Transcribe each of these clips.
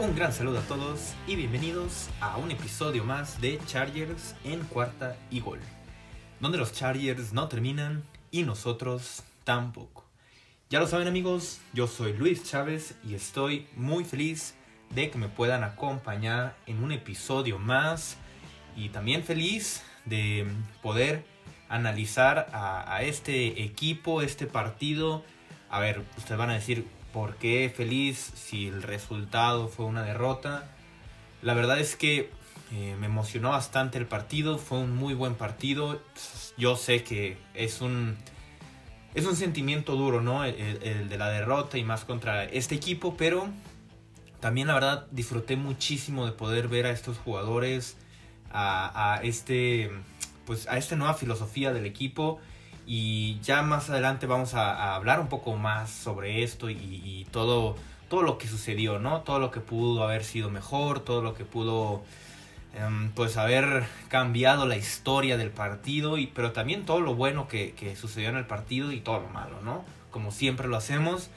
Un gran saludo a todos y bienvenidos a un episodio más de Chargers en cuarta y gol, donde los Chargers no terminan y nosotros tampoco. Ya lo saben amigos, yo soy Luis Chávez y estoy muy feliz de que me puedan acompañar en un episodio más y también feliz de poder analizar a, a este equipo, este partido. A ver, ustedes van a decir, ¿por qué feliz si el resultado fue una derrota? La verdad es que eh, me emocionó bastante el partido, fue un muy buen partido. Yo sé que es un, es un sentimiento duro, ¿no? El, de la derrota y más contra este equipo, pero también la verdad disfruté muchísimo de poder ver a estos jugadores, a, a este, pues a esta nueva filosofía del equipo y ya más adelante vamos a, hablar un poco más sobre esto y, todo, todo lo que sucedió, ¿no? Todo lo que pudo haber sido mejor, todo lo que pudo um, pues haber cambiado la historia del partido, y, pero también todo lo bueno que, que sucedió en el partido y todo lo malo, ¿no? Como siempre lo hacemos.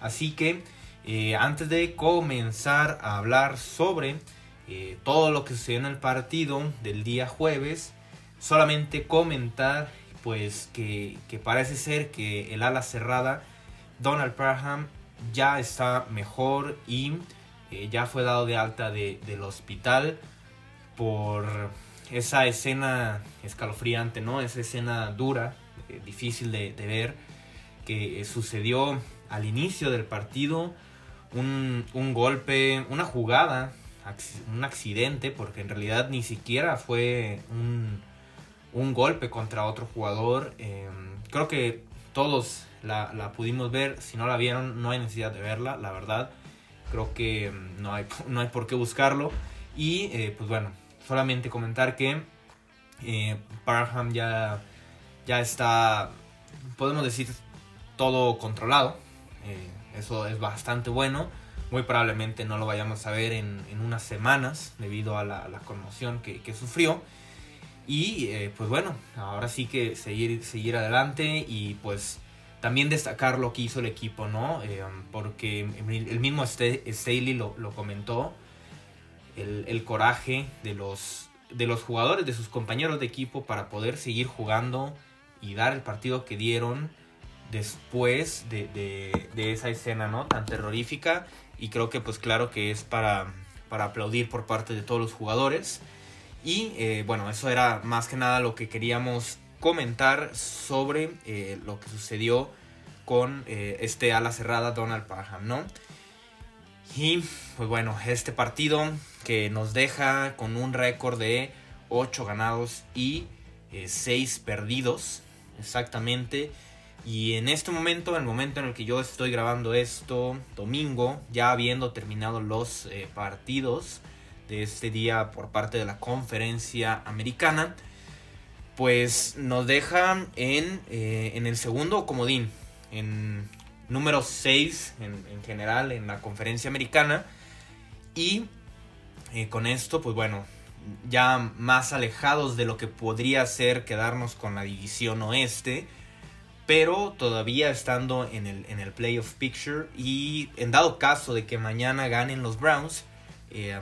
Así que eh, antes de comenzar a hablar sobre eh, todo lo que sucedió en el partido del día jueves, solamente comentar pues que, parece ser que el ala cerrada Donald Parham ya está mejor y eh, ya fue dado de alta de, del hospital por esa escena escalofriante, ¿no? Esa escena dura, eh, difícil de, de, ver, que sucedió al inicio del partido. Un, un golpe, una jugada un accidente, porque en realidad ni siquiera fue un, un golpe contra otro jugador. Eh, creo que todos la, la, pudimos ver, si no la vieron no hay necesidad de verla, la verdad. Creo que no hay, no hay por qué buscarlo. Y eh, pues bueno, solamente comentar que eh, Parham ya, ya está, podemos decir, todo controlado. eso es bastante bueno muy probablemente no lo vayamos a ver en, en unas semanas debido a la, conmoción que, que, sufrió. Y eh, pues bueno, ahora sí que seguir, seguir adelante y pues también destacar lo que hizo el equipo, ¿no? Eh, porque el mismo Staley lo, lo comentó, el, el, coraje de los, de los jugadores, de sus compañeros de equipo para poder seguir jugando y dar el partido que dieron después de, de, de esa escena, ¿no? Tan terrorífica y creo que pues claro que es para, para aplaudir por parte de todos los jugadores. Y eh, bueno, eso era más que nada lo que queríamos comentar sobre eh, lo que sucedió con eh, este ala cerrada Donald Parham, ¿no? Y pues bueno, este partido que nos deja con un récord de 8 ganados y 6 perdidos, exactamente. Y en este momento, en el momento en el que yo estoy grabando esto, domingo, ya habiendo terminado los eh, partidos de este día por parte de la conferencia americana, pues nos deja en, eh, en el segundo comodín, en número 6 en, en, general en la conferencia americana. Y eh, con esto, pues bueno, ya más alejados de lo que podría ser quedarnos con la división oeste pero todavía estando en el, en el playoff picture y en dado caso de que mañana ganen los Browns, eh,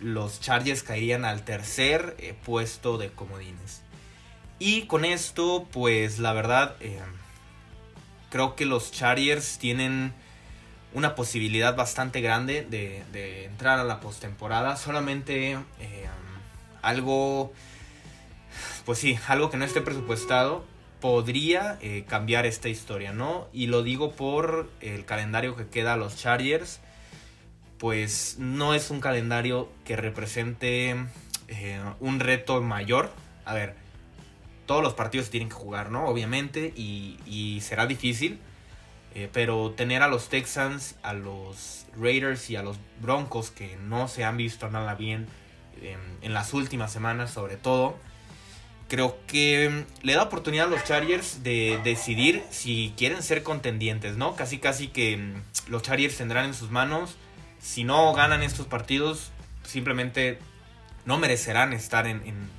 los Chargers caerían al tercer eh, puesto de comodines. Y con esto, pues la verdad, eh, creo que los Chargers tienen una posibilidad bastante grande de, de entrar a la postemporada. Solamente algo, pues sí, algo que no esté presupuestado podría eh, cambiar esta historia, ¿no? Y lo digo por el calendario que queda a los Chargers, pues no es un calendario que represente eh, un reto mayor. A ver, todos los partidos tienen que jugar, ¿no? Obviamente, y, será difícil. Eh, pero tener a los Texans, a los Raiders y a los Broncos que no se han visto nada bien en las últimas semanas sobre todo, creo que le da oportunidad a los Chargers de decidir si quieren ser contendientes, ¿no? Casi casi que mm, los Chargers tendrán en sus manos, si no ganan estos partidos, simplemente no merecerán estar en, en,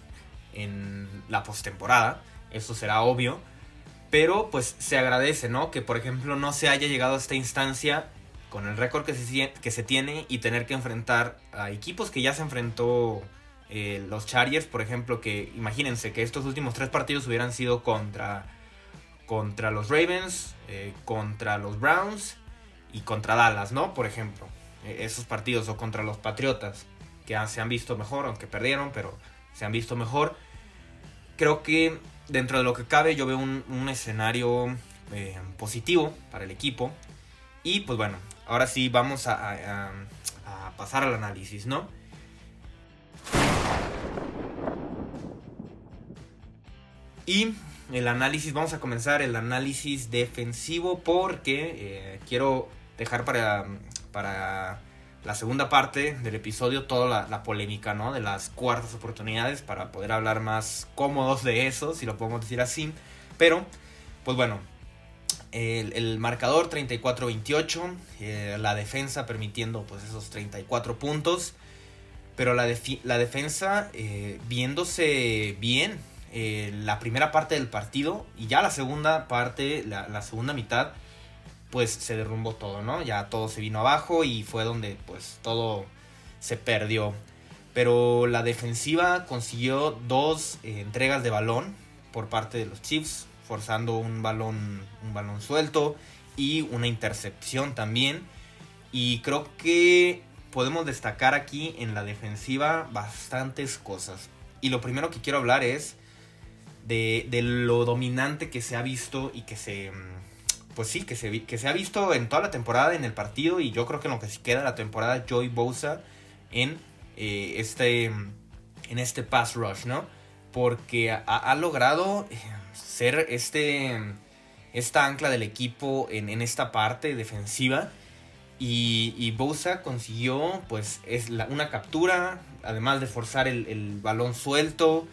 en la postemporada, eso será obvio. Pero pues se agradece, ¿no? Que por ejemplo no se haya llegado a esta instancia con el récord que se, que se tiene y tener que enfrentar a equipos que ya se enfrentó eh, los Chargers, por ejemplo, que imagínense que estos últimos tres partidos hubieran sido contra, contra los Ravens, eh, contra los Browns y contra Dallas, ¿no? Por ejemplo, eh, esos partidos o contra los Patriotas, que se han visto mejor, aunque perdieron, pero se han visto mejor. Creo que dentro de lo que cabe yo veo un, escenario positivo para el equipo. Y pues bueno, ahora sí vamos a, a pasar al análisis, ¿no? Y el análisis, vamos a comenzar el análisis defensivo porque eh, quiero dejar para, para la segunda parte del episodio toda la, polémica, ¿no? De las cuartas oportunidades para poder hablar más cómodos de eso, si lo podemos decir así. Pero, pues bueno, el, marcador 34-28, eh, la defensa permitiendo pues esos 34 puntos. Pero la, la defensa eh, viéndose bien eh, la primera parte del partido y ya la segunda parte, la, segunda mitad, pues se derrumbó todo, ¿no? Ya todo se vino abajo y fue donde pues todo se perdió. Pero la defensiva consiguió dos eh, entregas de balón por parte de los Chiefs, forzando un balón, un balón suelto y una intercepción también. Y creo que podemos destacar aquí en la defensiva bastantes cosas. Y lo primero que quiero hablar es de, lo dominante que se ha visto y que se... Mm, pues sí, que se, que se ha visto en toda la temporada en el partido y yo creo que en lo que se queda la temporada Joy Bosa en eh, este en este pass rush, ¿no? Porque ha, logrado eh, ser este esta ancla del equipo en, esta parte defensiva y, y Bosa consiguió pues es una captura además de forzar el, el balón suelto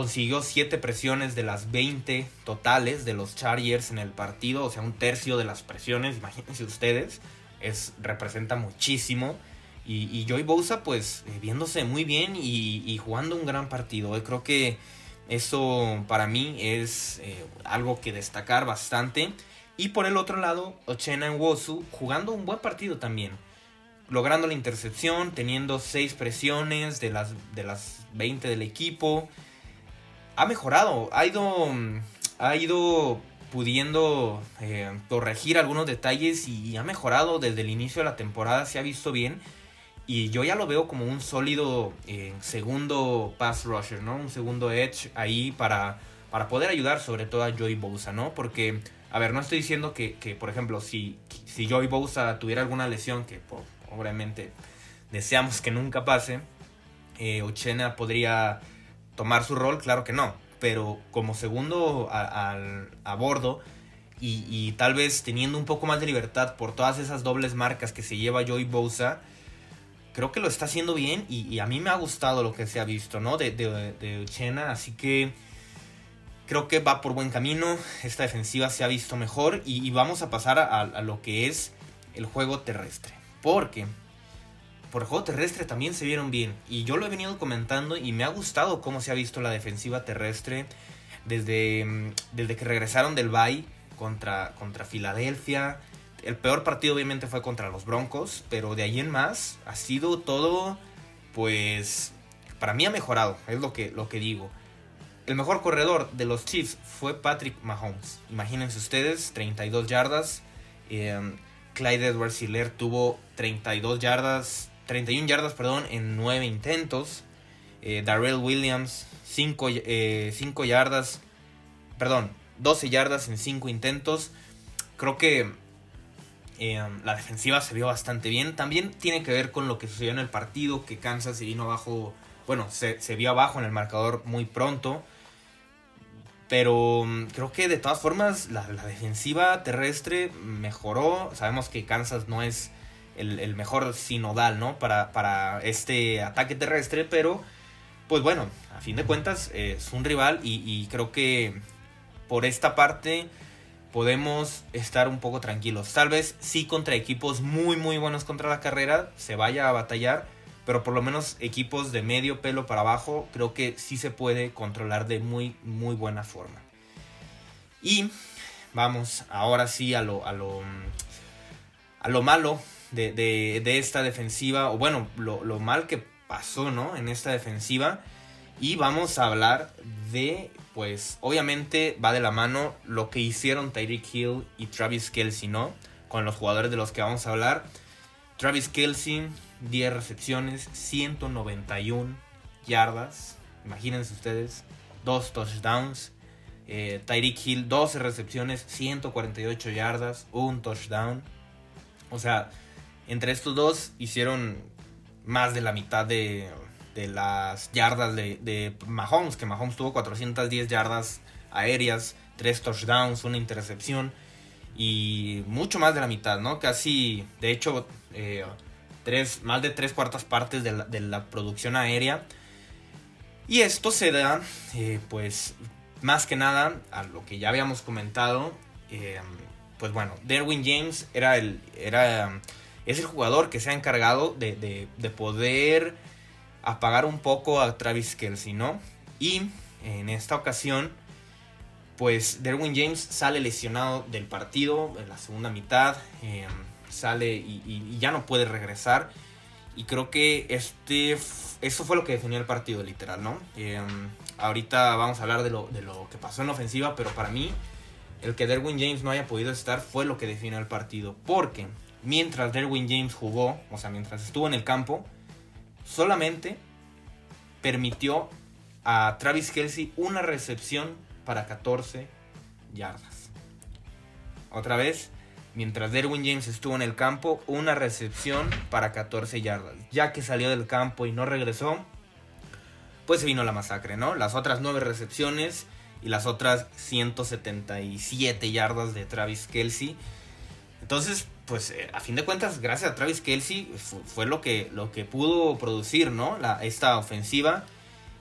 consiguió 7 presiones de las 20 totales de los Chargers en el partido, o sea, un tercio de las presiones, imagínense ustedes, es, representa muchísimo. Y, Joy Bosa, pues, eh, viéndose muy bien y, jugando un gran partido. Eh, creo que eso para mí es eh, algo que destacar bastante. Y por el otro lado, Ochena Wosu jugando un buen partido también. Logrando la intercepción, teniendo 6 presiones de las, de las 20 del equipo ha mejorado, ha ido, ha ido pudiendo eh, corregir algunos detalles y ha mejorado desde el inicio de la temporada, se ha visto bien. Y yo ya lo veo como un sólido eh, segundo pass rusher, ¿no? Un segundo edge ahí para, para poder ayudar sobre todo a Joey Bosa, ¿no? Porque, a ver, no estoy diciendo que, por ejemplo, si, si Joey Bosa tuviera alguna lesión, que obviamente deseamos que nunca pase, eh, Ochena podría tomar su rol, claro que no, pero como segundo a, bordo y, tal vez teniendo un poco más de libertad por todas esas dobles marcas que se lleva Joey Bosa, creo que lo está haciendo bien y, a mí me ha gustado lo que se ha visto, ¿no? De, de, Uchena, así que creo que va por buen camino, esta defensiva se ha visto mejor y, vamos a pasar a, a lo que es el juego terrestre, porque por juego terrestre también se vieron bien. Y yo lo he venido comentando y me ha gustado cómo se ha visto la defensiva terrestre desde, mm, desde que regresaron del Bay contra, contra Filadelfia. El peor partido obviamente fue contra los Broncos, pero de ahí en más ha sido todo, pues, para mí ha mejorado, es lo que, lo que digo. El mejor corredor de los Chiefs fue Patrick Mahomes. Imagínense ustedes, 32 yardas. Eh, Clyde Edwards Hiller tuvo 32 yardas 31 yardas, perdón, en 9 intentos. Eh, Darrell Williams, 5, eh, yardas, perdón, 12 yardas en 5 intentos. Creo que eh, la defensiva se vio bastante bien. También tiene que ver con lo que sucedió en el partido, que Kansas se vino abajo, bueno, se, vio abajo en el marcador muy pronto. Pero mm, creo que de todas formas la, la defensiva terrestre mejoró. Sabemos que Kansas no es el, mejor sinodal, ¿no? Para, para, este ataque terrestre, pero pues bueno, a fin de cuentas es un rival y, creo que por esta parte podemos estar un poco tranquilos. Tal vez sí contra equipos muy muy buenos contra la carrera se vaya a batallar, pero por lo menos equipos de medio pelo para abajo creo que sí se puede controlar de muy muy buena forma. Y vamos ahora sí a lo, a lo, a lo malo de, de, esta defensiva, o bueno, lo, lo, mal que pasó, ¿no? En esta defensiva. Y vamos a hablar de, pues, obviamente va de la mano lo que hicieron Tyreek Hill y Travis Kelsey, ¿no? Con los jugadores de los que vamos a hablar. Travis Kelsey, 10 recepciones, 191 yardas. Imagínense ustedes, dos touchdowns. Eh, Tyreek Hill, 12 recepciones, 148 yardas, un touchdown. O sea, entre estos dos hicieron más de la mitad de, las yardas de, de, Mahomes, que Mahomes tuvo 410 yardas aéreas, 3 touchdowns, una intercepción y mucho más de la mitad, ¿no? Casi, de hecho, eh, tres, más de tres cuartas partes de la, de la producción aérea. Y esto se da, eh, pues, más que nada a lo que ya habíamos comentado. Eh, pues bueno, Derwin James era el, era, es el jugador que se ha encargado de, de, poder apagar un poco a Travis Kelsey, ¿no? Y en esta ocasión, pues Derwin James sale lesionado del partido en la segunda mitad, eh, sale y, ya no puede regresar. Y creo que este, eso fue lo que definió el partido, literal, ¿no? Eh, ahorita vamos a hablar de lo, de lo que pasó en la ofensiva, pero para mí, el que Derwin James no haya podido estar fue lo que definió el partido. Porque mientras Derwin James jugó, o sea, mientras estuvo en el campo, solamente permitió a Travis Kelsey una recepción para 14 yardas. Otra vez, mientras Derwin James estuvo en el campo, una recepción para 14 yardas. Ya que salió del campo y no regresó, pues se vino la masacre, ¿no? Las otras 9 recepciones y las otras 177 yardas de Travis Kelsey. Entonces, pues eh, a fin de cuentas, gracias a Travis Kelsey fue, lo, que, lo que pudo producir, ¿no? La, esta ofensiva.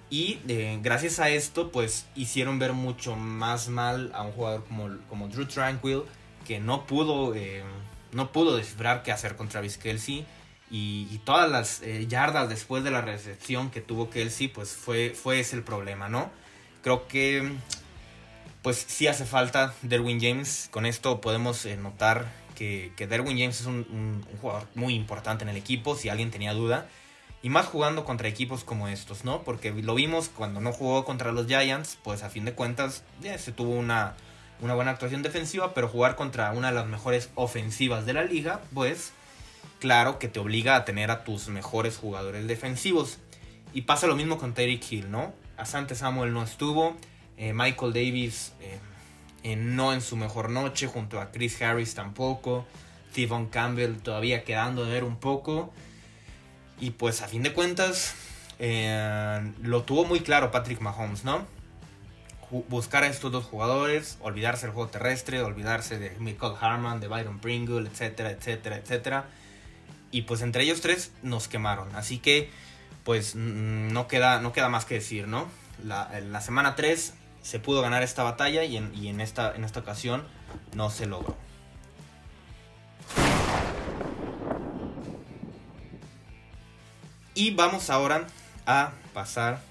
Y eh, gracias a esto, pues hicieron ver mucho más mal a un jugador como, como Drew Tranquil, que no pudo, eh, no pudo descifrar qué hacer con Travis Kelsey. Y, todas las yardas después de la recepción que tuvo Kelsey, pues fue, fue ese el problema, ¿no? Creo que pues sí hace falta Derwin James. Con esto podemos notar que, que, Derwin James es un, jugador muy importante en el equipo, si alguien tenía duda. Y más jugando contra equipos como estos, ¿no? Porque lo vimos cuando no jugó contra los Giants, pues a fin de cuentas se tuvo una una buena actuación defensiva, pero jugar contra una de las mejores ofensivas de la liga, pues claro que te obliga a tener a tus mejores jugadores defensivos. Y pasa lo mismo con Terry Hill, ¿no? Asante Samuel no estuvo, eh, Michael Davis eh, no en su mejor noche, junto a Chris Harris tampoco, Steven Campbell todavía quedando de ver un poco. Y pues a fin de cuentas, eh, lo tuvo muy claro Patrick Mahomes, ¿no? buscar a estos dos jugadores, olvidarse del juego terrestre, olvidarse de Michael Harman, de Byron Pringle, etcétera, etcétera, etcétera. Y pues entre ellos tres nos quemaron. Así que pues no queda, no queda más que decir, ¿no? La, la semana 3 se pudo ganar esta batalla y en, esta, en esta ocasión no se logró. Y vamos ahora a pasar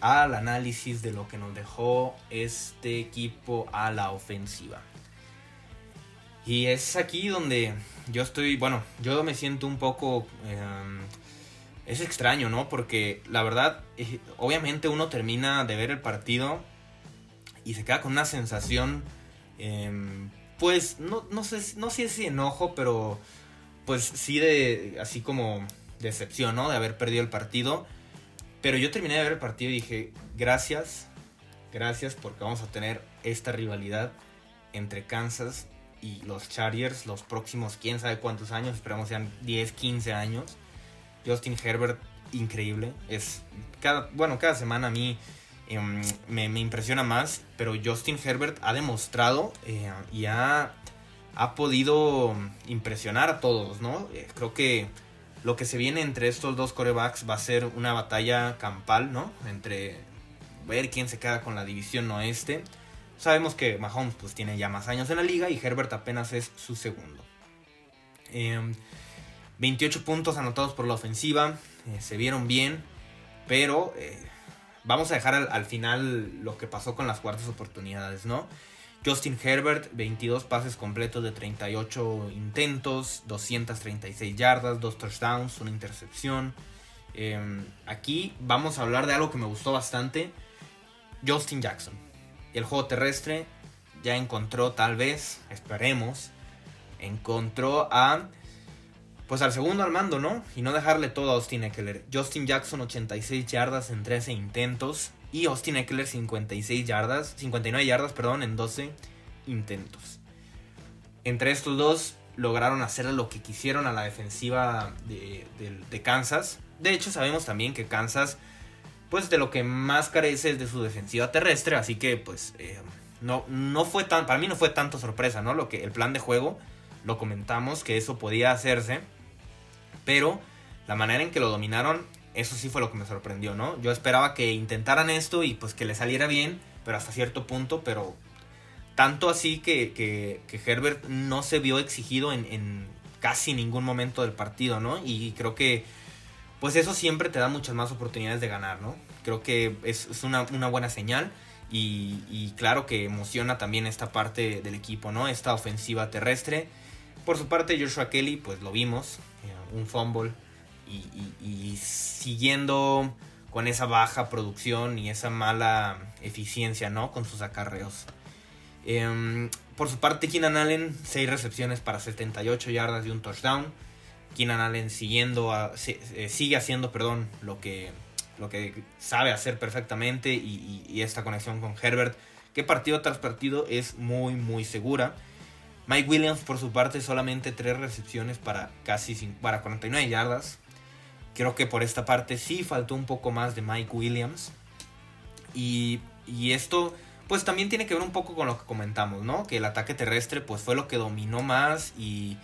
al análisis de lo que nos dejó este equipo a la ofensiva. Y es aquí donde yo estoy, bueno, yo me siento un poco... Em, es extraño, ¿no? Porque la verdad, eh, obviamente uno termina de ver el partido y se queda con una sensación, em, pues, no, no, sé, no sé si enojo, pero pues sí de, así como decepción, ¿no? De haber perdido el partido. Pero yo terminé de ver el partido y dije, gracias, gracias porque vamos a tener esta rivalidad entre Kansas y los Chargers los próximos quién sabe cuántos años, esperamos sean 10, 15 años. Justin Herbert, increíble. Es cada, bueno, cada semana a mí em, me, impresiona más, pero Justin Herbert ha demostrado eh, y ha, ha, podido impresionar a todos, ¿no? Eh, creo que lo que se viene entre estos dos corebacks va a ser una batalla campal, ¿no? Entre ver quién se queda con la división oeste. Sabemos que Mahomes pues tiene ya más años en la liga y Herbert apenas es su segundo. 28 em, puntos anotados por la ofensiva, eh, se vieron bien, pero vamos a dejar al, al, final lo que pasó con las cuartas oportunidades, ¿no? Justin Herbert, 22 pases completos de 38 intentos, 236 yardas, 2 touchdowns, una intercepción. Em, aquí vamos a hablar de algo que me gustó bastante. Justin Jackson. El juego terrestre ya encontró tal vez, esperemos, encontró a pues al segundo al mando, ¿no? Y no dejarle todo a Austin Eckler. Justin Jackson 86 yardas en 13 intentos y Austin Eckler 56 yardas, 59 yardas, perdón, en 12 intentos. Entre estos dos lograron hacer lo que quisieron a la defensiva de, Kansas. De hecho, sabemos también que Kansas, pues de lo que más carece es de su defensiva terrestre, así que pues eh, no, no fue tan, para mí no fue tanto sorpresa, ¿no? Lo que el plan de juego lo comentamos que eso podía hacerse, pero la manera en que lo dominaron, eso sí fue lo que me sorprendió, ¿no? Yo esperaba que intentaran esto y pues que le saliera bien, pero hasta cierto punto, pero tanto así que, que, Herbert no se vio exigido en, casi ningún momento del partido, ¿no? Y creo que pues eso siempre te da muchas más oportunidades de ganar, ¿no? Creo que es, una, buena señal y, y, claro que emociona también esta parte del equipo, ¿no? Esta ofensiva terrestre por su parte, Joshua Kelly, pues lo vimos, un fumble y, siguiendo con esa baja producción y esa mala eficiencia, ¿no? Con sus acarreos. Em, por su parte, Keenan Allen, 6 recepciones para 78 yardas y un touchdown. Keenan Allen siguiendo eh, sigue haciendo perdón, lo, que, lo que sabe hacer perfectamente y, y esta conexión con Herbert, que partido tras partido es muy, muy segura. Mike Williams, por su parte, solamente 3 recepciones para casi para 49 yardas. Creo que por esta parte sí faltó un poco más de Mike Williams. Y, esto, pues también tiene que ver un poco con lo que comentamos, ¿no? Que el ataque terrestre, pues fue lo que dominó más y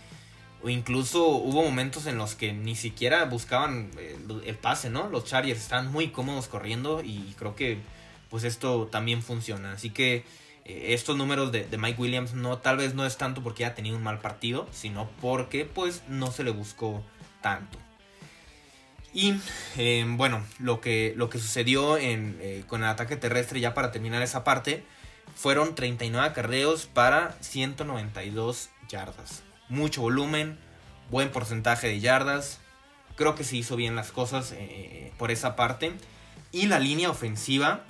o incluso hubo momentos en los que ni siquiera buscaban el, el pase, ¿no? Los Chargers están muy cómodos corriendo y creo que pues esto también funciona. Así que eh, estos números de, Mike Williams no tal vez no es tanto porque haya tenido un mal partido, sino porque pues no se le buscó tanto. Y eh, bueno, lo que, lo que sucedió eh, con el ataque terrestre ya para terminar esa parte fueron 39 acarreos para 192 yardas. Mucho volumen, buen porcentaje de yardas. Creo que se hizo bien las cosas por esa parte. Y la línea ofensiva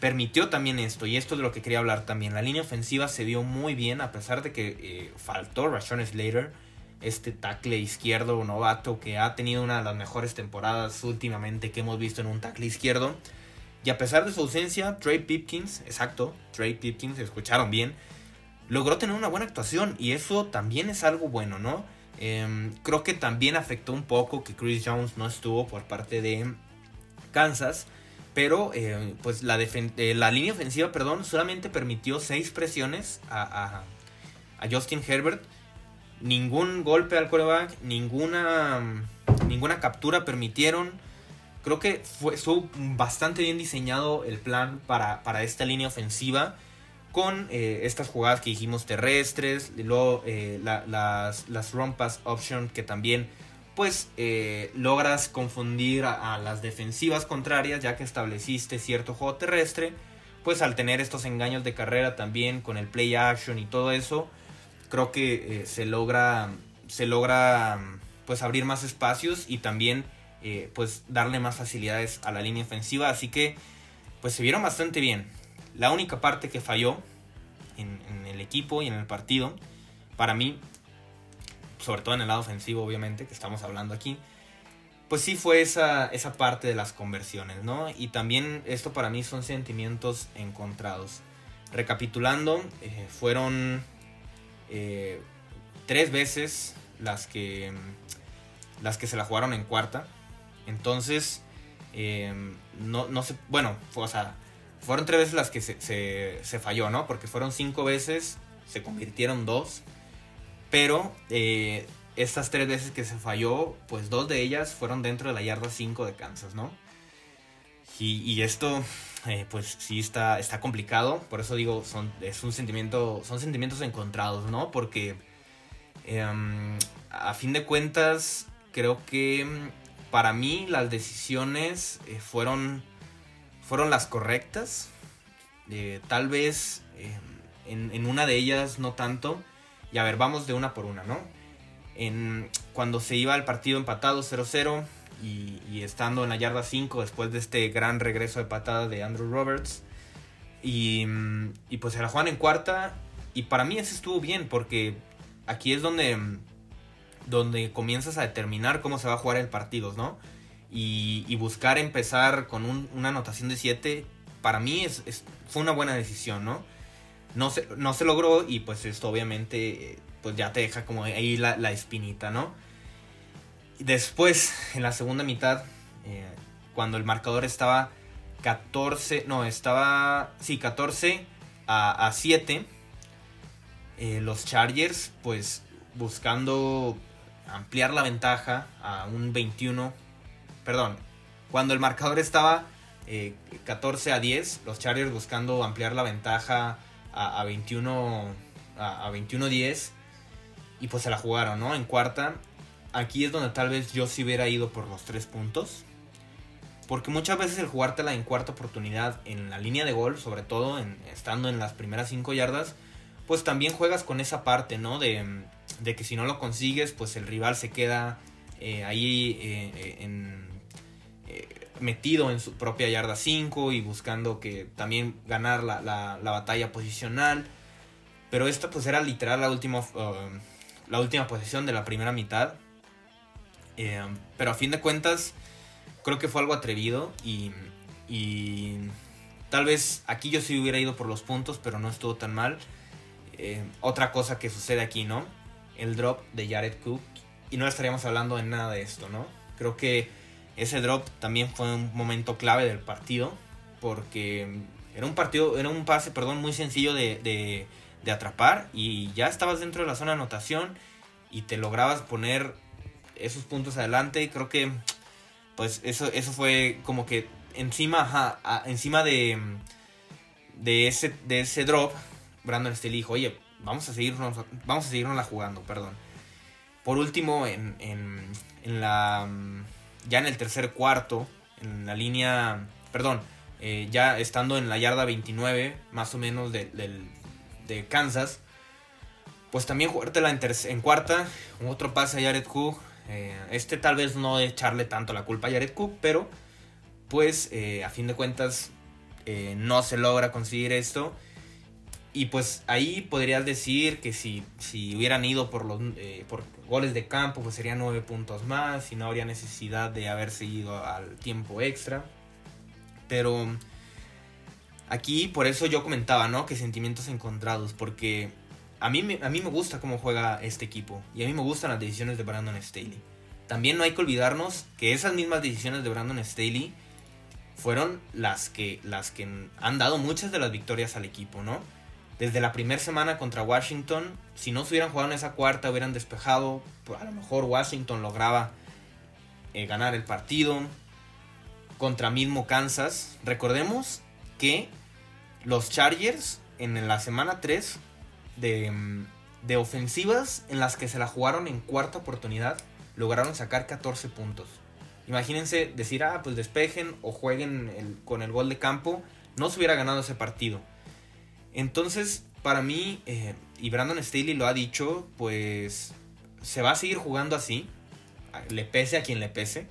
permitió también esto, y esto es de lo que quería hablar también. La línea ofensiva se vio muy bien, a pesar de que eh, faltó Rashawn Slater, este tackle izquierdo novato que ha tenido una de las mejores temporadas últimamente que hemos visto en un tackle izquierdo. Y a pesar de su ausencia, Trey Pipkins, exacto, Trey Pipkins, escucharon bien, logró tener una buena actuación y eso también es algo bueno, ¿no? Em, creo que también afectó un poco que Chris Jones no estuvo por parte de Kansas pero eh, pues la, eh, la, línea ofensiva, perdón, solamente permitió seis presiones a, Justin Herbert. Ningún golpe al coreback, ninguna, ninguna captura permitieron. Creo que fue, estuvo bastante bien diseñado el plan para, esta línea ofensiva con eh, estas jugadas que dijimos terrestres, luego las, las run option que también pues eh, logras confundir a, las defensivas contrarias ya que estableciste cierto juego terrestre, pues al tener estos engaños de carrera también con el play action y todo eso, creo que eh, se logra, se logra pues abrir más espacios y también eh, pues darle más facilidades a la línea ofensiva, así que pues se vieron bastante bien. La única parte que falló en, en el equipo y en el partido, para mí sobre todo en el lado ofensivo, obviamente, que estamos hablando aquí, pues sí fue esa, esa parte de las conversiones, ¿no? Y también esto para mí son sentimientos encontrados. Recapitulando, eh, fueron eh, tres veces las que, las que se la jugaron en cuarta. Entonces, eh, no, no sé, bueno, o sea, fueron tres veces las que se, se, se falló, ¿no? Porque fueron cinco veces, se convirtieron dos pero eh, estas tres veces que se falló, pues dos de ellas fueron dentro de la yarda 5 de Kansas, ¿no? Y, esto, eh, pues sí está, está complicado. Por eso digo, son, es un sentimiento, son sentimientos encontrados, ¿no? Porque em, a fin de cuentas, creo que em, para mí las decisiones eh, fueron, fueron las correctas. tal vez em, en, una de ellas no tanto. Y a ver, vamos de una por una, ¿no? En, cuando se iba al partido empatado 0-0 y, estando en la yarda 5 después de este gran regreso de patada de Andrew Roberts. Y, y pues se la en cuarta. Y para mí eso estuvo bien porque aquí es donde, donde comienzas a determinar cómo se va a jugar el partido, ¿no? Y, buscar empezar con una anotación de 7, para mí es, fue una buena decisión, ¿no? No se, no se logró y pues esto obviamente pues ya te deja como ahí la, espinita, ¿no? Después, en la segunda mitad, eh, cuando el marcador estaba 14, no, estaba, sí, 14 a, a 7 eh, los Chargers, pues buscando ampliar la ventaja a un 21, perdón, cuando el marcador estaba 14 eh, a 10, los Chargers buscando ampliar la ventaja a, 21 a, 10 y pues se la jugaron, ¿no? En cuarta, aquí es donde tal vez yo sí hubiera ido por los tres puntos. Porque muchas veces el jugártela en cuarta oportunidad en la línea de gol, sobre todo en, estando en las primeras 5 yardas, pues también juegas con esa parte, ¿no? De, que si no lo consigues, pues el rival se queda eh, ahí eh, eh, metido en su propia yarda 5 y buscando que también ganar la, batalla posicional. Pero esta pues era literal la última, um, la última posición de la primera mitad. pero a fin de cuentas, creo que fue algo atrevido y, y tal vez aquí yo sí hubiera ido por los puntos, pero no estuvo tan mal. Eh, otra cosa que sucede aquí, ¿no? El drop de Jared Cook. Y no estaríamos hablando de nada de esto, ¿no? Creo que ese drop también fue un momento clave del partido. Porque era un partido, era un pase, perdón, muy sencillo de, de, atrapar. Y ya estabas dentro de la zona de anotación. Y te lograbas poner esos puntos adelante. Y creo que pues eso, eso fue como que encima, encima de, de, ese, de ese drop Brandon Staley dijo, oye, vamos a seguirnos, vamos a seguirnos la jugando, perdón. Por último, en, en, la, ya en el tercer cuarto, en la línea, perdón, eh, ya estando en la yarda 29, más o menos de, de Kansas, pues también jugártela en, en cuarta, otro pase a Jared Cook. Eh, este tal vez no echarle tanto la culpa a Jared Cook, pero pues eh, a fin de cuentas no se logra conseguir esto. Y pues ahí podrías decir que si, si hubieran ido por los eh, por goles de campo, pues serían nueve puntos más y no habría necesidad de haberse ido al tiempo extra. Pero aquí por eso yo comentaba, ¿no? Que sentimientos encontrados, porque a mí, a mí me gusta cómo juega este equipo y a mí me gustan las decisiones de Brandon Staley. También no hay que olvidarnos que esas mismas decisiones de Brandon Staley fueron las que, las que han dado muchas de las victorias al equipo, ¿no? Desde la primera semana contra Washington, si no se hubieran jugado en esa cuarta, hubieran despejado, pues a lo mejor Washington lograba eh, ganar el partido contra mismo Kansas. Recordemos que los Chargers en la semana 3 de, de ofensivas en las que se la jugaron en cuarta oportunidad, lograron sacar 14 puntos. Imagínense decir, ah, pues despejen o jueguen con el gol de campo, no se hubiera ganado ese partido. Entonces, para mí, eh, y Brandon Staley lo ha dicho, pues se va a seguir jugando así, le pese a quien le pese,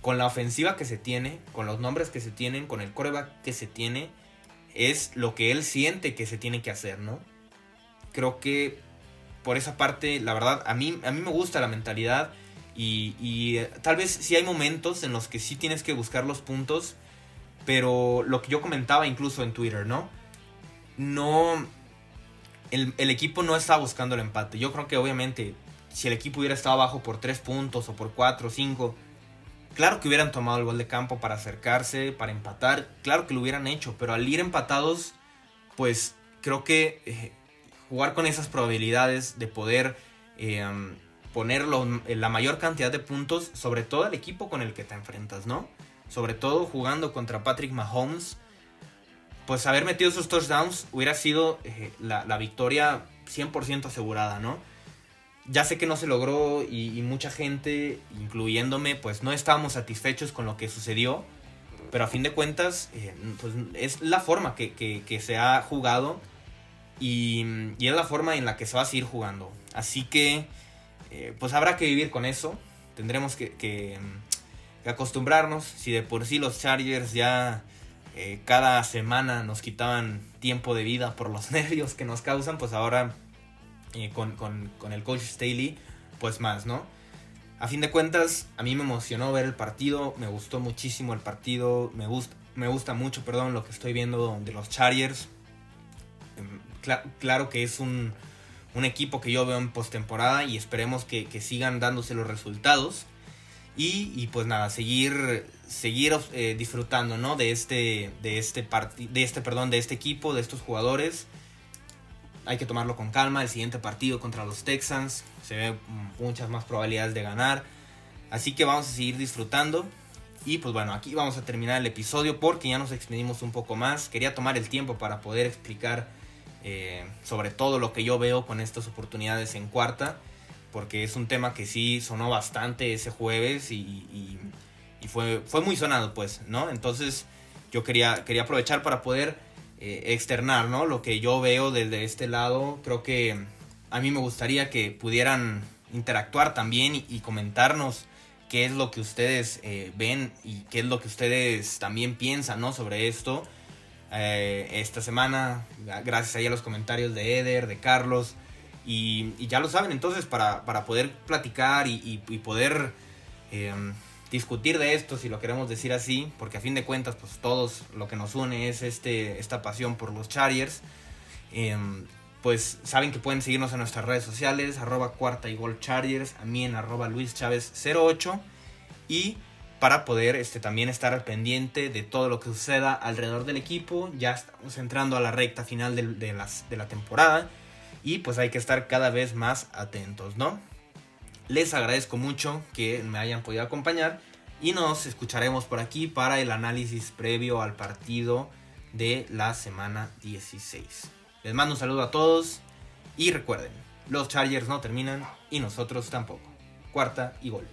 con la ofensiva que se tiene, con los nombres que se tienen, con el coreback que se tiene, es lo que él siente que se tiene que hacer, ¿no? Creo que por esa parte, la verdad, a mí, a mí me gusta la mentalidad y, y eh, tal vez sí hay momentos en los que sí tienes que buscar los puntos, pero lo que yo comentaba incluso en Twitter, ¿no? No. El, equipo no está buscando el empate. Yo creo que obviamente si el equipo hubiera estado abajo por 3 puntos o por 4 o 5, claro que hubieran tomado el gol de campo para acercarse, para empatar, claro que lo hubieran hecho, pero al ir empatados, pues creo que eh, jugar con esas probabilidades de poder eh, poner la mayor cantidad de puntos, sobre todo al equipo con el que te enfrentas, ¿no? Sobre todo jugando contra Patrick Mahomes, pues haber metido esos touchdowns hubiera sido eh, la, victoria 100% asegurada, ¿no? Ya sé que no se logró y, mucha gente, incluyéndome, pues no estábamos satisfechos con lo que sucedió, pero a fin de cuentas, eh, pues es la forma que, se ha jugado Y, es la forma en la que se va a seguir jugando. Así que, eh, pues habrá que vivir con eso. Tendremos que, acostumbrarnos. Si de por sí los Chargers ya eh, cada semana nos quitaban tiempo de vida por los nervios que nos causan, pues ahora eh, con, con el coach Staley, pues más, ¿no? A fin de cuentas, a mí me emocionó ver el partido, me gustó muchísimo el partido, me gusta, me gusta mucho, perdón, lo que estoy viendo de los Chargers. Em, claro que es un, equipo que yo veo en postemporada y esperemos que, sigan dándose los resultados. Y, pues nada, seguir, seguir eh, disfrutando ¿no? de, este, de, este de, este, perdón, de este equipo, de estos jugadores hay que tomarlo con calma. El siguiente partido contra los Texans se ve muchas más probabilidades de ganar. Así que vamos a seguir disfrutando. Y pues bueno, aquí vamos a terminar el episodio porque ya nos expedimos un poco más. Quería tomar el tiempo para poder explicar eh, sobre todo lo que yo veo con estas oportunidades en cuarta. Porque es un tema que sí sonó bastante ese jueves y, fue, fue muy sonado pues, ¿no? Entonces yo quería, quería aprovechar para poder eh, externar, ¿no? Lo que yo veo desde este lado, creo que a mí me gustaría que pudieran interactuar también y, comentarnos qué es lo que ustedes eh, ven y qué es lo que ustedes también piensan, ¿no? Sobre esto. Eh, esta semana, gracias a los comentarios de Eder, de Carlos, y, ya lo saben, entonces para, poder platicar y, poder discutir de esto, si lo queremos decir así, porque a fin de cuentas, pues todos lo que nos une es este, esta pasión por los Chargers. Em, pues saben que pueden seguirnos en nuestras redes sociales, arroba cuarta y gol a mí en arroba Luis Chávez 08 y para poder este, también estar al pendiente de todo lo que suceda alrededor del equipo. Ya estamos entrando a la recta final de la temporada y pues hay que estar cada vez más atentos, ¿no? Les agradezco mucho que me hayan podido acompañar y nos escucharemos por aquí para el análisis previo al partido de la semana 16. Les mando un saludo a todos y recuerden, los Chargers no terminan y nosotros tampoco. Cuarta y gol.